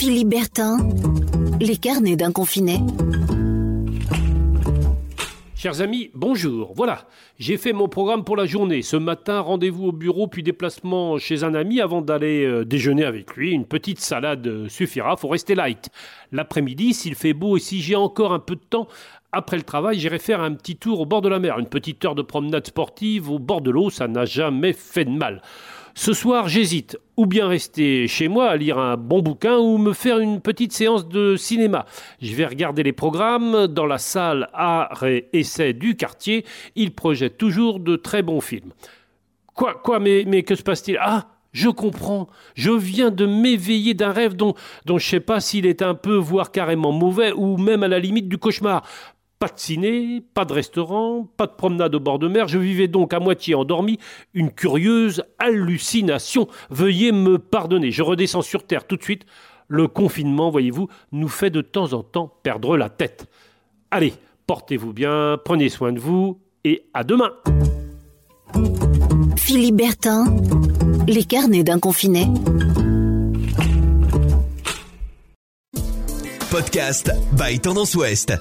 Philippe Bertin, les carnets d'un confiné. Chers amis, bonjour. Voilà, j'ai fait mon programme pour la journée. Ce matin, rendez-vous au bureau, puis déplacement chez un ami avant d'aller euh, déjeuner avec lui. Une petite salade euh, suffira, faut rester light. L'après-midi, s'il fait beau et si j'ai encore un peu de temps, après le travail, j'irai faire un petit tour au bord de la mer. Une petite heure de promenade sportive au bord de l'eau, ça n'a jamais fait de mal. Ce soir, j'hésite, ou bien rester chez moi à lire un bon bouquin, ou me faire une petite séance de cinéma. Je vais regarder les programmes dans la salle art et essai du quartier. Ils projettent toujours de très bons films. Quoi, quoi, mais, mais que se passe-t-il? Ah je comprends. Je viens de m'éveiller d'un rêve dont, dont je ne sais pas s'il est un peu, voire carrément mauvais, ou même à la limite du cauchemar. Pas de ciné, pas de restaurant, pas de promenade au bord de mer. Je vivais donc à moitié endormi, une curieuse hallucination. Veuillez me pardonner. Je redescends sur Terre tout de suite. Le confinement, voyez-vous, nous fait de temps en temps perdre la tête. Allez, portez-vous bien, prenez soin de vous et à demain. Philippe Bertin, les carnets d'un confiné. Podcast by Tendance Ouest.